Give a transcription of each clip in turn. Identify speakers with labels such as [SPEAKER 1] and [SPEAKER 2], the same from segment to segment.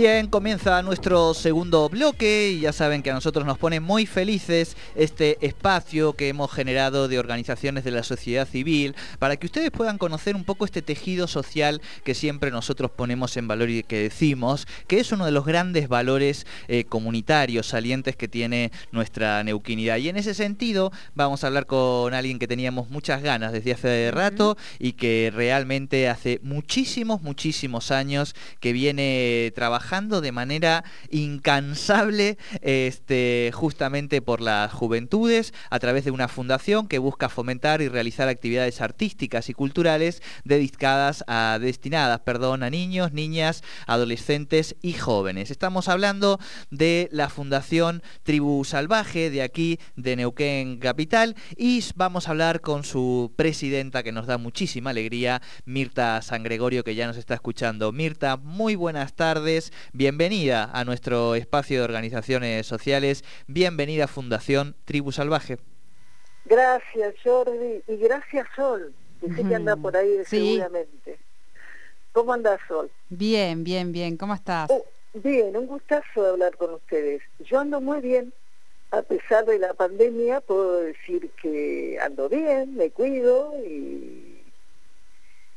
[SPEAKER 1] Bien, comienza nuestro segundo bloque y ya saben que a nosotros nos pone muy felices este espacio que hemos generado de organizaciones de la sociedad civil para que ustedes puedan conocer un poco este tejido social que siempre nosotros ponemos en valor y que decimos que es uno de los grandes valores eh, comunitarios salientes que tiene nuestra neuquinidad. Y en ese sentido vamos a hablar con alguien que teníamos muchas ganas desde hace rato y que realmente hace muchísimos, muchísimos años que viene trabajando trabajando de manera incansable este, justamente por las juventudes a través de una fundación que busca fomentar y realizar actividades artísticas y culturales dedicadas a, destinadas perdón, a niños, niñas, adolescentes y jóvenes. Estamos hablando de la Fundación Tribu Salvaje de aquí de Neuquén Capital y vamos a hablar con su presidenta que nos da muchísima alegría, Mirta San Gregorio, que ya nos está escuchando. Mirta, muy buenas tardes. Bienvenida a nuestro espacio de organizaciones sociales. Bienvenida a Fundación Tribu Salvaje.
[SPEAKER 2] Gracias, Jordi. Y gracias, Sol. Que sé que anda por ahí seguramente. ¿Cómo anda Sol?
[SPEAKER 3] Bien, bien, bien. ¿Cómo estás?
[SPEAKER 2] Oh, bien, un gustazo hablar con ustedes. Yo ando muy bien. A pesar de la pandemia, puedo decir que ando bien, me cuido y,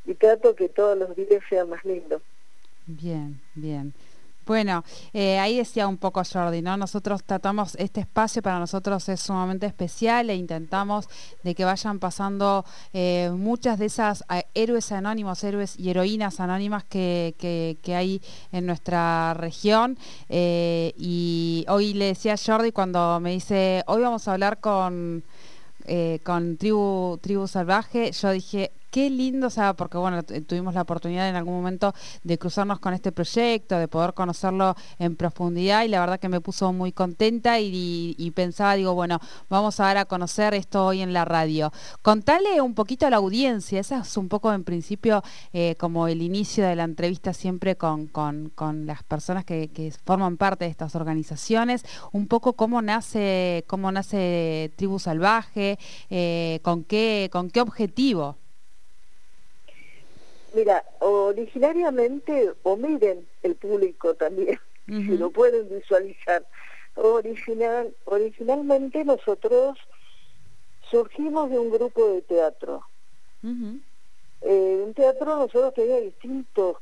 [SPEAKER 2] y trato que todos los días sean más lindos.
[SPEAKER 3] Bien, bien. Bueno, eh, ahí decía un poco Jordi, ¿no? Nosotros tratamos, este espacio para nosotros es sumamente especial e intentamos de que vayan pasando eh, muchas de esas eh, héroes anónimos, héroes y heroínas anónimas que, que, hay en nuestra región. y hoy le decía a Jordi cuando me dice, hoy vamos a hablar con, con tribu, tribu Salvaje, yo dije, qué lindo, o sea, porque bueno, tuvimos la oportunidad en algún momento de cruzarnos con este proyecto, de poder conocerlo en profundidad y la verdad que me puso muy contenta y, pensaba, digo, bueno, vamos a dar a conocer esto hoy en la radio. Contale un poquito a la audiencia, esa es un poco en principio eh, como el inicio de la entrevista siempre con, con, las personas que, forman parte de estas organizaciones, un poco cómo nace, cómo nace Tribu Salvaje, eh, con qué, con qué objetivo.
[SPEAKER 2] Mira, originariamente, o miren el público también, si lo pueden visualizar, original, originalmente nosotros surgimos de un grupo de teatro. Eh, en teatro nosotros teníamos distintos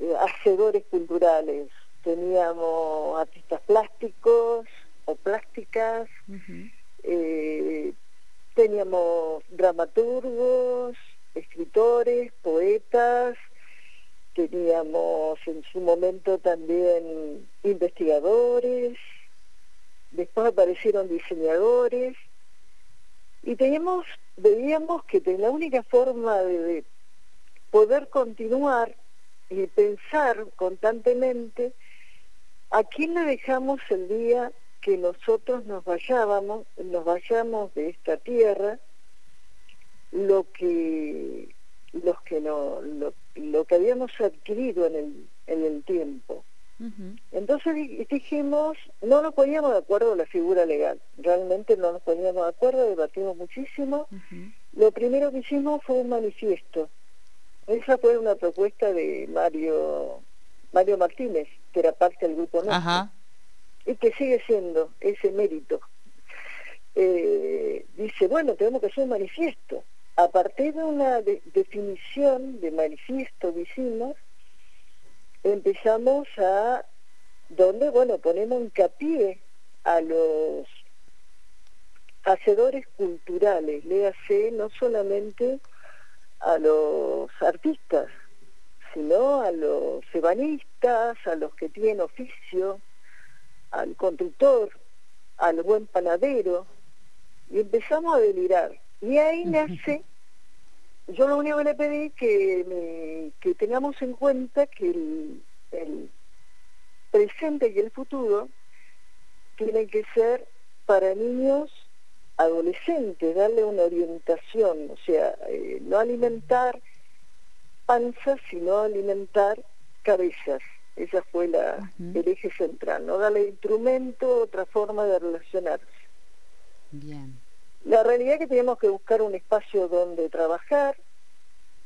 [SPEAKER 2] eh, hacedores culturales. Teníamos artistas plásticos o plásticas, eh, teníamos dramaturgos, escritores, poetas, teníamos en su momento también investigadores, después aparecieron diseñadores, y teníamos, veíamos que la única forma de, poder continuar y pensar constantemente a quién le dejamos el día que nosotros nos vayábamos, nos vayamos de esta tierra, lo que los que no lo, que habíamos adquirido en el en el tiempo. Entonces dijimos no nos poníamos de acuerdo la figura legal realmente no nos poníamos de acuerdo debatimos muchísimo. Lo primero que hicimos fue un manifiesto. Esa fue una propuesta de Mario Mario Martínez que era parte del grupo nuestro y que sigue siendo ese mérito. Eh, dice bueno tenemos que hacer un manifiesto a partir de una definición de manifiesto que hicimos, empezamos a, donde, bueno, ponemos hincapié a los hacedores culturales, léase no solamente a los artistas, sino a los ebanistas, a los que tienen oficio, al conductor, al buen panadero, y empezamos a delirar y ahí nace, yo lo único que le pedí que, que tengamos en cuenta que el, presente y el futuro tienen que ser para niños adolescentes, darle una orientación, o sea, eh, no alimentar panzas, sino alimentar cabezas. Esa fue la, el eje central, no darle instrumento, otra forma de relacionarse. Bien. La realidad es que teníamos que buscar un espacio donde trabajar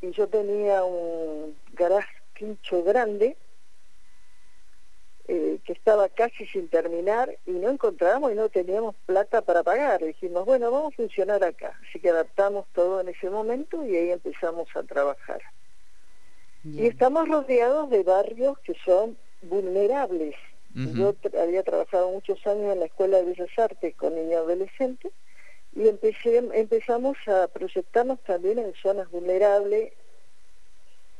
[SPEAKER 2] y yo tenía un garage quincho grande estaba casi sin terminar y no encontrábamos y no teníamos plata para pagar. Dijimos, bueno, vamos a funcionar acá. Así que adaptamos todo en ese momento y ahí empezamos a trabajar. Y estamos rodeados de barrios que son vulnerables. Yo había trabajado muchos años en la Escuela de Bellas Artes con niños adolescentes y empecé, empezamos a proyectarnos también en zonas vulnerables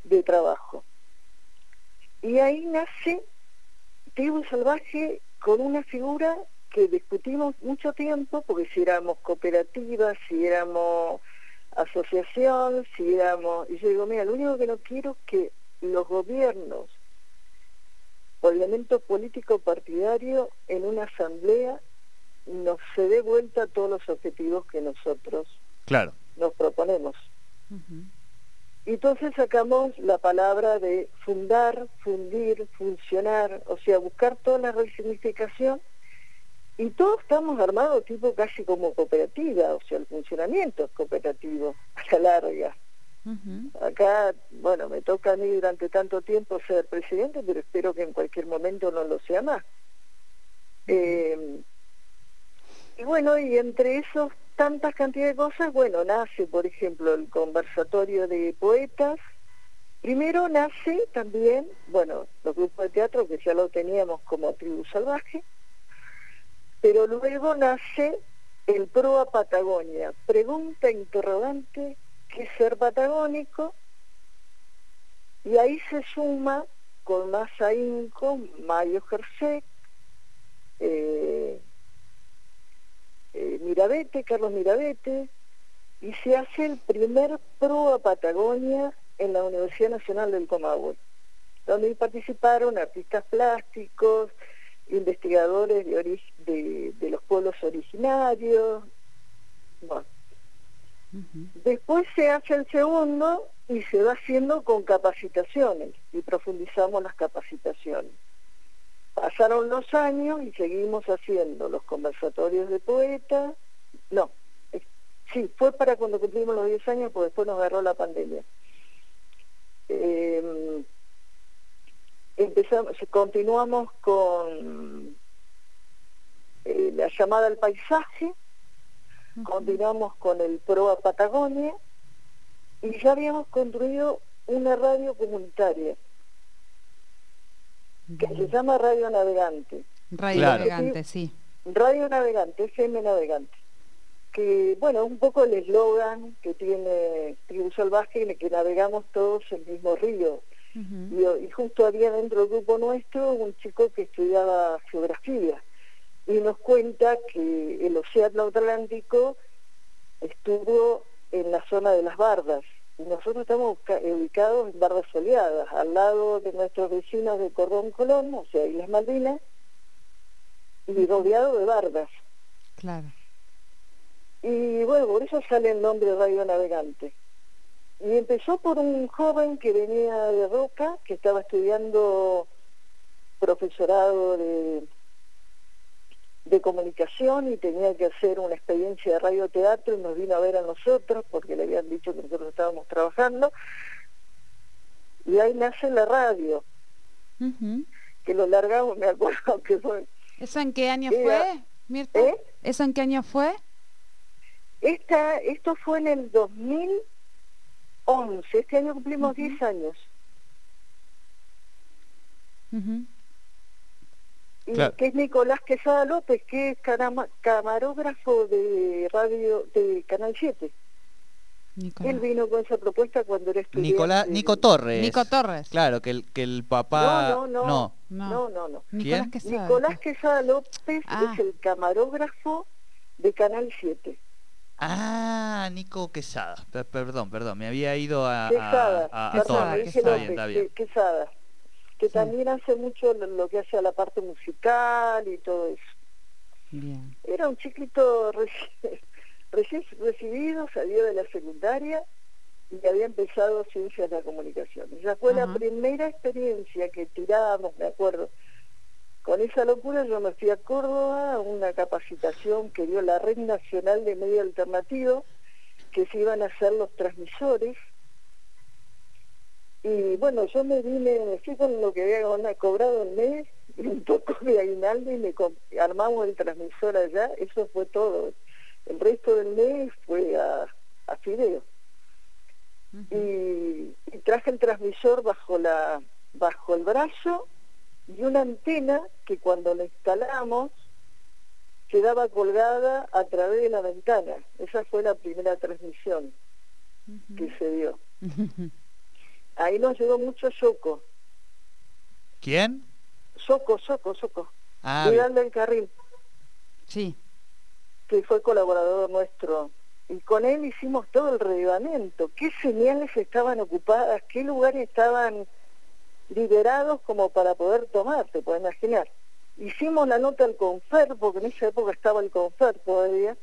[SPEAKER 2] de trabajo. Y ahí nace Tribu Salvaje con una figura que discutimos mucho tiempo, porque si éramos cooperativas, si éramos asociación, si éramos... Y yo digo, mira, lo único que no quiero es que los gobiernos o elementos políticos partidarios en una asamblea nos se dé vuelta a todos los objetivos que nosotros
[SPEAKER 1] claro.
[SPEAKER 2] nos proponemos. Y entonces sacamos la palabra de fundar, fundir, funcionar, o sea, buscar toda la resignificación y todos estamos armados tipo casi como cooperativa, o sea, el funcionamiento es cooperativo a la larga. Acá, bueno, me toca a mí durante tanto tiempo ser presidente, pero espero que en cualquier momento no lo sea más. Eh, y bueno, y entre esos tantas cantidades de cosas, bueno, nace, por ejemplo, el conversatorio de poetas. Primero nace también, bueno, los grupos de teatro que ya lo teníamos como tribu salvaje, pero luego nace el PROA Patagonia, pregunta interrogante, ¿qué ser patagónico? Y ahí se suma con más ahínco Mario Gersek, eh, eh, Mirabete, Carlos Mirabete, y se hace el primer PROA Patagonia en la Universidad Nacional del Comahue, donde participaron artistas plásticos, investigadores de, de, los pueblos originarios. Después se hace el segundo y se va haciendo con capacitaciones y profundizamos las capacitaciones. Pasaron los años y seguimos haciendo los conversatorios de poetas. No, sí, fue para cuando cumplimos los 10 años, pues después nos agarró la pandemia. Eh, empezamos, continuamos con eh, la llamada al paisaje, continuamos con el PROA Patagonia y ya habíamos construido una radio comunitaria que se llama Radio Navegante.
[SPEAKER 3] Radio Navegante, sí.
[SPEAKER 2] Radio Navegante, FM Navegante. Que, bueno, un poco el eslogan que tiene Tribu Salvaje, que navegamos todos el mismo río y, justo había dentro del grupo nuestro un chico que estudiaba geografía y nos cuenta que el océano Atlántico estuvo en la zona de las bardas nosotros estamos ubicados en bardas soleadas, al lado de nuestros vecinos de Cordón Colón, o sea, Islas Malvinas, y rodeado de bardas.
[SPEAKER 3] Claro.
[SPEAKER 2] Y bueno, por eso sale el nombre de Radio Navegante. Y empezó por un joven que venía de Roca, que estaba estudiando profesorado de, de comunicación y tenía que hacer una experiencia de radioteatro y nos vino a ver a nosotros porque le habían dicho que nosotros estábamos trabajando. Y ahí nace la radio, que lo largamos, me acuerdo que fue...
[SPEAKER 3] ¿Eso en qué año fue, Mirta? ¿Eh? ¿Eso en qué año fue?
[SPEAKER 2] Esta, esto fue en el 2000 11. Este año cumplimos 10 años. Que es Nicolás Quesada López, que es camarógrafo de radio de Canal 7. Él vino con esa propuesta cuando era estudiante.
[SPEAKER 1] Nicolás, Nico Torres.
[SPEAKER 3] Nico Torres.
[SPEAKER 1] Claro, que el, que el papá...
[SPEAKER 2] No, no, no. No, no, no. Nicolás Quesada, Nicolás Quesada López ah. es el camarógrafo de Canal 7.
[SPEAKER 1] Ah, Nico Quesada. perdón, perdón, me había ido a,
[SPEAKER 2] Quesada,
[SPEAKER 1] a,
[SPEAKER 2] Quesada, que también hace mucho lo, que hace a la parte musical y todo eso. Era un chiquito recién, recibido, salió de la secundaria y había empezado ciencias de la comunicación. Esa fue la primera experiencia que tirábamos, me acuerdo, con esa locura yo me fui a Córdoba a una capacitación que dio la Red Nacional de Medio Alternativo, que se iban a hacer los transmisores. Y bueno, yo me vine, me fui con lo que había cobrado el mes un poco de aguinaldo y me armamos el transmisor allá, eso fue todo. El resto del mes fue a, a fideo. y, traje el transmisor bajo la bajo el brazo y una antena que cuando la instalamos quedaba colgada a través de la ventana. Esa fue la primera transmisión que se dio. Ahí nos llegó mucho Soco.
[SPEAKER 1] ¿Quién?
[SPEAKER 2] Soco, Soco, Soco.
[SPEAKER 1] Ah,
[SPEAKER 2] Cuidando el carril.
[SPEAKER 3] Sí.
[SPEAKER 2] Que fue colaborador nuestro. Y con él hicimos todo el relevamiento. ¿Qué señales estaban ocupadas? ¿Qué lugares estaban liberados como para poder tomar? ¿Te puedes imaginar? Hicimos la nota al CONFER, porque en esa época estaba el CONFER todavía,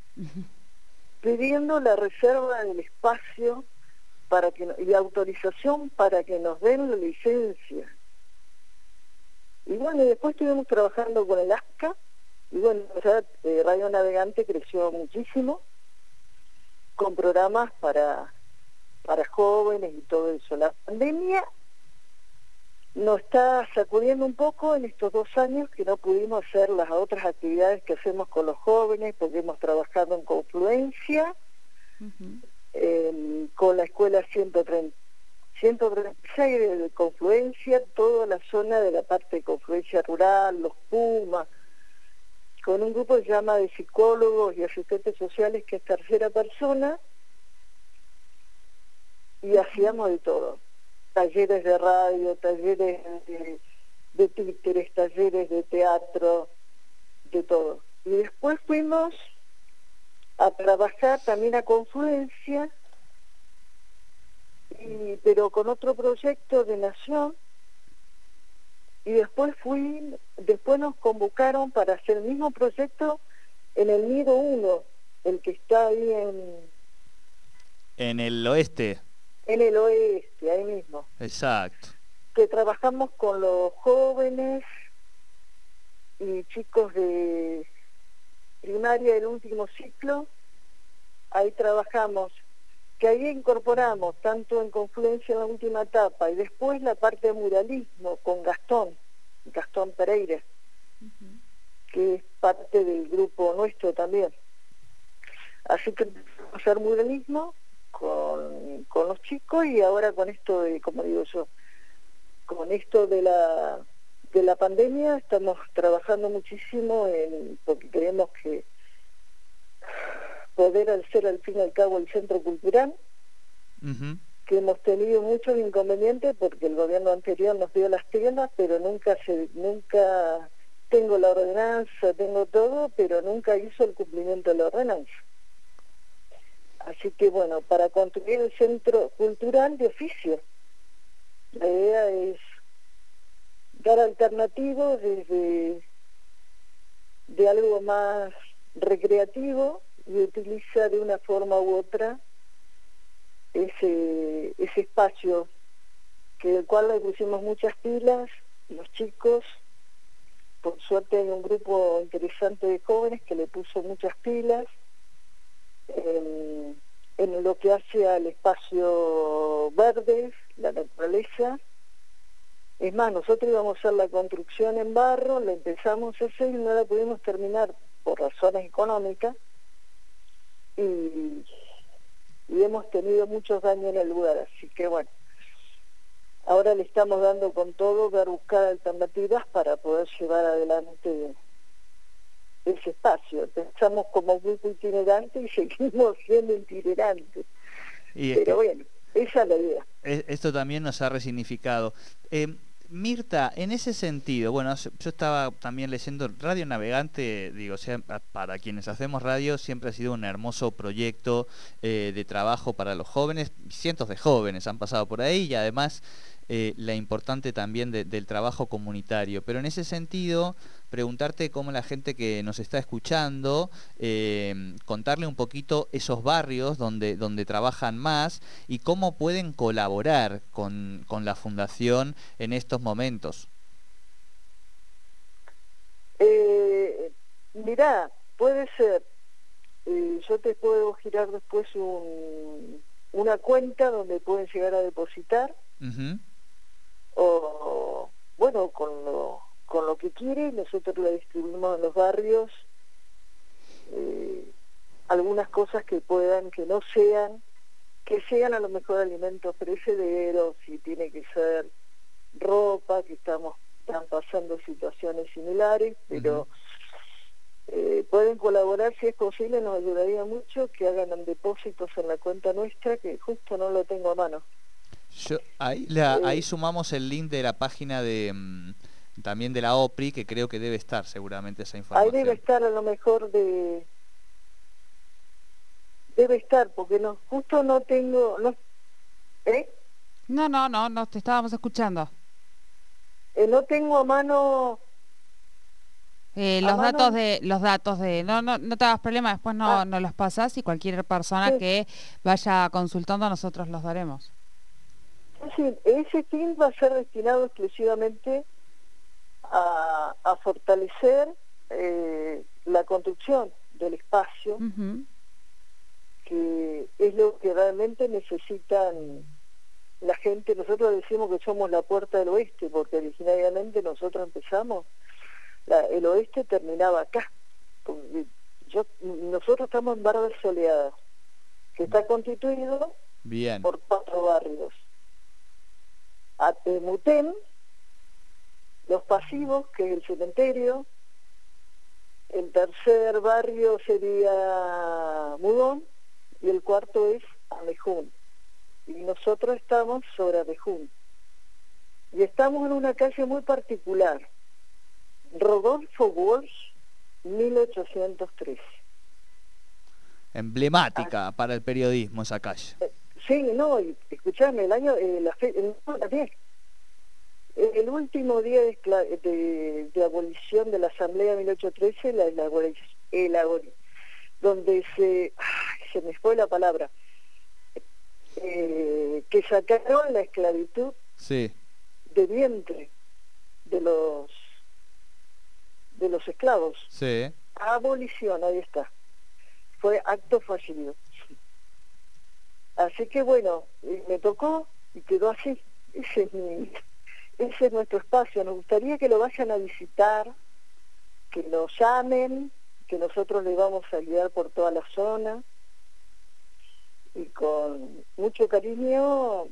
[SPEAKER 2] pidiendo la reserva del espacio para que y autorización para que nos den la licencia. Y bueno, después estuvimos trabajando con el ASCA, y bueno, ya eh, Radio Navegante creció muchísimo, con programas para, para jóvenes y todo eso. La pandemia nos está sacudiendo un poco en estos dos años que no pudimos hacer las otras actividades que hacemos con los jóvenes, porque hemos trabajado en confluencia, con la escuela 130 136 de confluencia, toda la zona de la parte de confluencia rural, los Pumas, con un grupo que se llama de psicólogos y asistentes sociales que es tercera persona, y hacíamos de todo, talleres de radio, talleres de, de títeres, talleres de teatro, de todo. Y después fuimos a trabajar también a confluencia, pero con otro proyecto de nación y después fui después nos convocaron para hacer el mismo proyecto en el Nido 1 el que está ahí en
[SPEAKER 1] en el oeste.
[SPEAKER 2] En el oeste ahí mismo.
[SPEAKER 1] Exacto.
[SPEAKER 2] Que trabajamos con los jóvenes y chicos de primaria del último ciclo ahí trabajamos que ahí incorporamos tanto en Confluencia en la última etapa y después la parte de muralismo con Gastón, Gastón Pereira, que es parte del grupo nuestro también. Así que hacer muralismo con, con los chicos y ahora con esto de, como digo yo, con esto de la de la pandemia estamos trabajando muchísimo en porque creemos que poder ser al fin y al cabo el centro cultural, que hemos tenido muchos inconvenientes porque el gobierno anterior nos dio las tiendas, pero nunca se, nunca tengo la ordenanza, tengo todo, pero nunca hizo el cumplimiento de la ordenanza. Así que bueno, para construir el centro cultural de oficio, la idea es alternativos desde de algo más recreativo y utiliza de una forma u otra ese, ese espacio que del cual le pusimos muchas pilas, los chicos, por suerte hay un grupo interesante de jóvenes que le puso muchas pilas en, en lo que hace al espacio verde, la naturaleza. Es más, nosotros íbamos a hacer la construcción en barro, la empezamos a hacer y no la pudimos terminar por razones económicas, y, hemos tenido muchos daños en el lugar, así que bueno, ahora le estamos dando con todo, dar buscar alternativas para poder llevar adelante ese espacio. Pensamos como grupo itinerante y seguimos siendo itinerantes. Pero bueno, esa es la idea.
[SPEAKER 1] Esto también nos ha resignificado. Eh, Mirta, en ese sentido, bueno, yo estaba también leyendo Radio Navegante, digo, para quienes hacemos radio siempre ha sido un hermoso proyecto eh, de trabajo para los jóvenes, cientos de jóvenes han pasado por ahí y además eh, la importante también del trabajo comunitario. Pero en ese sentido, preguntarte cómo la gente que nos está escuchando, eh, contarle un poquito esos barrios donde, donde trabajan más y cómo pueden colaborar con, con la fundación en estos momentos.
[SPEAKER 2] Eh, mirá, puede ser, yo te puedo girar después una cuenta donde pueden llegar a depositar. O bueno, con con lo que quiere y nosotros le distribuimos en los barrios eh, algunas cosas que puedan, que no sean, que sean a lo mejor alimentos precederos, si tiene que ser ropa, que estamos están pasando situaciones similares, pero eh, pueden colaborar si es posible, nos ayudaría mucho que hagan depósitos en la cuenta nuestra, que justo no lo tengo a mano.
[SPEAKER 1] ahí, la, ahí sumamos el link de la página de mm, también de la OPRI, que creo que debe estar seguramente esa información.
[SPEAKER 2] Ahí debe estar a lo mejor de... Debe estar, porque no justo no tengo... No,
[SPEAKER 3] ¿eh? no, no, no, no, te estábamos escuchando.
[SPEAKER 2] Eh, no tengo a mano...
[SPEAKER 3] Eh, los datos de los datos de no no no te hagas problema después no, ah. no los pasas y cualquier persona que vaya consultando nosotros los daremos
[SPEAKER 2] sí, ese fin va a ser destinado exclusivamente a, fortalecer eh, la construcción del espacio, que es lo que realmente necesitan la gente. Nosotros decimos que somos la puerta del oeste, porque originariamente nosotros empezamos, el oeste terminaba acá. Yo, nosotros estamos en Barra Soleada, que está constituido por cuatro barrios. Atemutem, los pasivos, que es el cementerio, el tercer barrio sería Mudón y el cuarto es Amejún. Y nosotros estamos sobre Amejún. Y estamos en una calle muy particular, Rodolfo Walsh, 1813.
[SPEAKER 1] Emblemática para el periodismo esa calle. Eh,
[SPEAKER 2] sí, no, escuchame, el año, eh, la fe, el último día de, abolición de la Asamblea de 1813, la, la, donde se, se me fue la palabra, eh, que sacaron la esclavitud de vientre de los de los esclavos.
[SPEAKER 1] Sí.
[SPEAKER 2] Abolición, ahí está. Fue acto fallido. Así que bueno, me tocó y quedó así. Ese es mi, ese es nuestro espacio. Nos gustaría que lo vayan a visitar, que lo llamen, que nosotros le vamos a guiar por toda la zona y con mucho cariño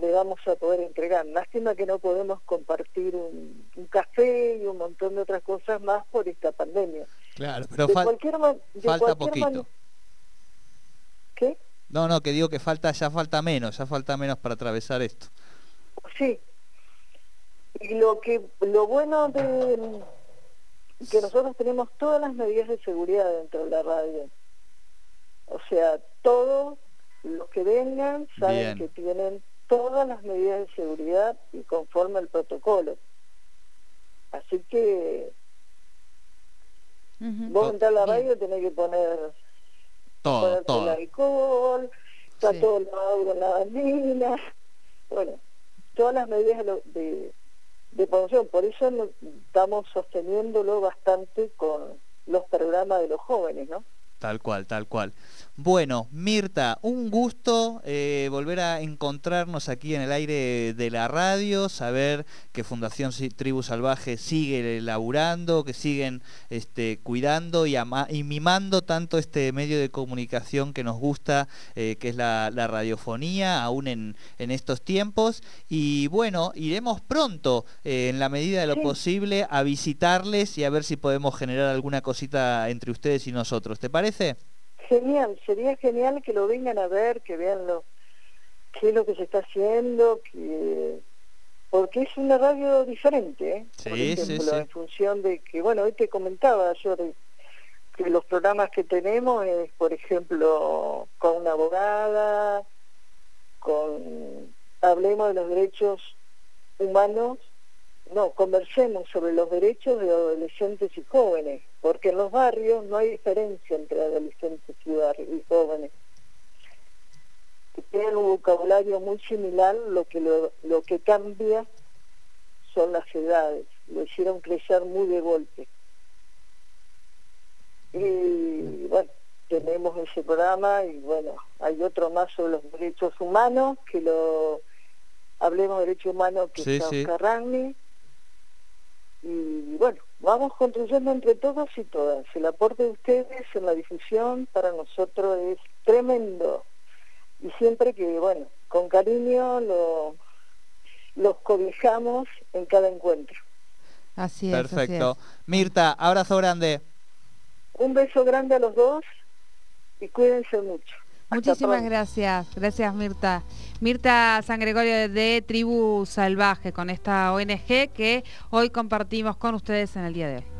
[SPEAKER 2] le vamos a poder entregar. Lástima que no podemos compartir un, café y un montón de otras cosas más por esta pandemia.
[SPEAKER 1] Claro, pero falta poquito.
[SPEAKER 2] ¿Qué?
[SPEAKER 1] No, no, que digo que falta, ya falta menos, ya falta menos para atravesar esto.
[SPEAKER 2] Sí, lo que lo bueno de que nosotros tenemos todas las medidas de seguridad dentro de la radio. O sea, todos los que vengan saben que tienen todas las medidas de seguridad y conforme al protocolo. Así que vos entrar a la radio tenés que poner
[SPEAKER 1] todo, todo.
[SPEAKER 2] el alcohol, está todo lavado con la bandina, bueno, todas las medidas de, de. Por eso estamos sosteniéndolo bastante con los programas de los jóvenes, ¿no?
[SPEAKER 1] Tal cual, tal cual. Bueno, Mirta, un gusto eh, volver a encontrarnos aquí en el aire de la radio, saber que Fundación Tribu Salvaje sigue laburando, que siguen este, cuidando y, y, mimando tanto este medio de comunicación que nos gusta, eh, que es la, radiofonía, aún en, estos tiempos. Y bueno, iremos pronto, eh, en la medida de lo posible, a visitarles y a ver si podemos generar alguna cosita entre ustedes y nosotros. ¿Te parece?
[SPEAKER 2] Genial, sería genial que lo vengan a ver, que vean lo, qué es lo que se está haciendo, que porque es una radio diferente, ¿eh?
[SPEAKER 1] por ejemplo,
[SPEAKER 2] en función de que, bueno, hoy te comentaba yo que los programas que tenemos es, por ejemplo, con una abogada, con hablemos de los derechos humanos no, conversemos sobre los derechos de adolescentes y jóvenes, porque en los barrios no hay diferencia entre adolescentes y, jóvenes. tienen un vocabulario muy similar, lo que, lo, que cambia son las edades, lo hicieron crecer muy de golpe. Y bueno, tenemos ese programa y bueno, hay otro más sobre los derechos humanos, que lo hablemos de derechos humanos que sí, está y bueno, vamos construyendo entre todos y todas. El aporte de ustedes en la difusión para nosotros es tremendo. Y siempre que, bueno, con cariño lo, los cobijamos en cada encuentro.
[SPEAKER 3] Así es.
[SPEAKER 1] Perfecto. Mirta, abrazo grande.
[SPEAKER 2] Un beso grande a los dos y cuídense mucho.
[SPEAKER 3] Muchísimas gracias, gracias Mirta. Mirta San Gregorio de Tribu Salvaje con esta ONG que hoy compartimos con ustedes en el día de hoy.